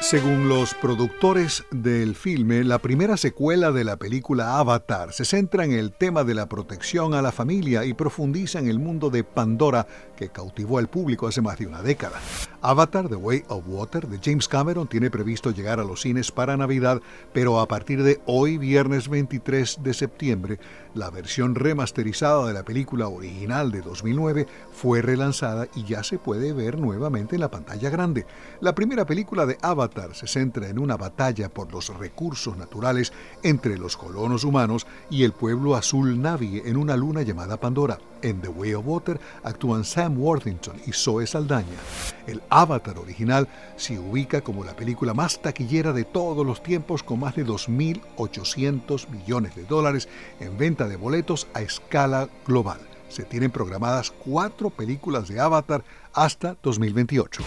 Según los productores del filme, la primera secuela de la película Avatar se centra en el tema de la protección a la familia y profundiza en el mundo de Pandora que cautivó al público hace más de una década. Avatar, The Way of Water, de James Cameron, tiene previsto llegar a los cines para Navidad, pero a partir de hoy, viernes 23 de septiembre, la versión remasterizada de la película original de 2009 fue relanzada y ya se puede ver nuevamente en la pantalla grande. La primera película de Avatar se centra en una batalla por los recursos naturales entre los colonos humanos y el pueblo azul Navi en una luna llamada Pandora. En The Way of Water actúan Sam Worthington y Zoe Saldaña. El Avatar original se ubica como la película más taquillera de todos los tiempos con más de 2.800 millones de dólares en venta de boletos a escala global. Se tienen programadas cuatro películas de Avatar hasta 2028.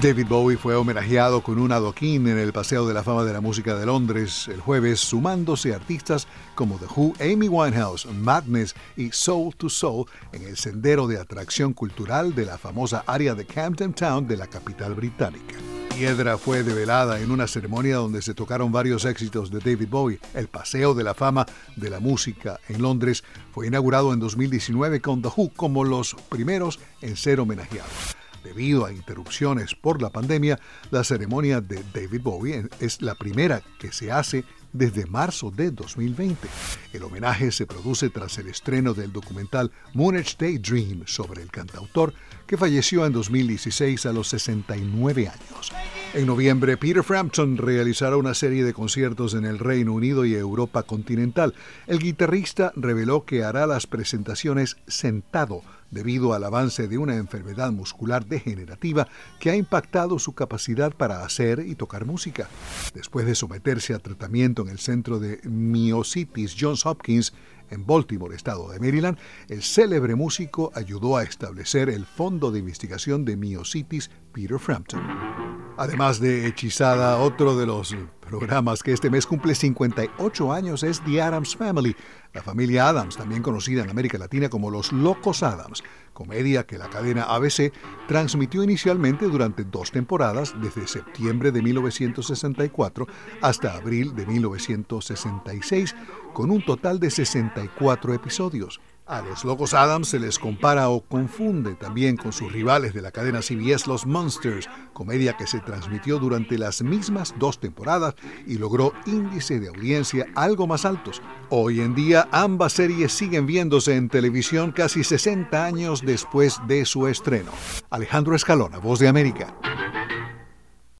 David Bowie fue homenajeado con un adoquín en el Paseo de la Fama de la Música de Londres el jueves, sumándose artistas como The Who, Amy Winehouse, Madness y Soul to Soul en el sendero de atracción cultural de la famosa área de Camden Town de la capital británica. Piedra fue develada en una ceremonia donde se tocaron varios éxitos de David Bowie. El Paseo de la Fama de la Música en Londres fue inaugurado en 2019 con The Who como los primeros en ser homenajeados. Debido a interrupciones por la pandemia, la ceremonia de David Bowie es la primera que se hace desde marzo de 2020. El homenaje se produce tras el estreno del documental Moonage Daydream sobre el cantautor que falleció en 2016 a los 69 años. En noviembre, Peter Frampton realizará una serie de conciertos en el Reino Unido y Europa continental. El guitarrista reveló que hará las presentaciones sentado debido al avance de una enfermedad muscular degenerativa que ha impactado su capacidad para hacer y tocar música. Después de someterse a tratamiento en el centro de miositis Johns Hopkins, en Baltimore, estado de Maryland, el célebre músico ayudó a establecer el Fondo de Investigación de Miositis Peter Frampton. Además de Hechizada, otro de los programas que este mes cumple 58 años es The Adams Family, la familia Adams, también conocida en América Latina como Los Locos Adams, comedia que la cadena ABC transmitió inicialmente durante dos temporadas, desde septiembre de 1964 hasta abril de 1966, con un total de 64 episodios. A los Locos Adams se les compara o confunde también con sus rivales de la cadena CBS Los Monsters, comedia que se transmitió durante las mismas dos temporadas y logró índice de audiencia algo más altos. Hoy en día ambas series siguen viéndose en televisión casi 60 años después de su estreno. Alejandro Escalona, Voz de América.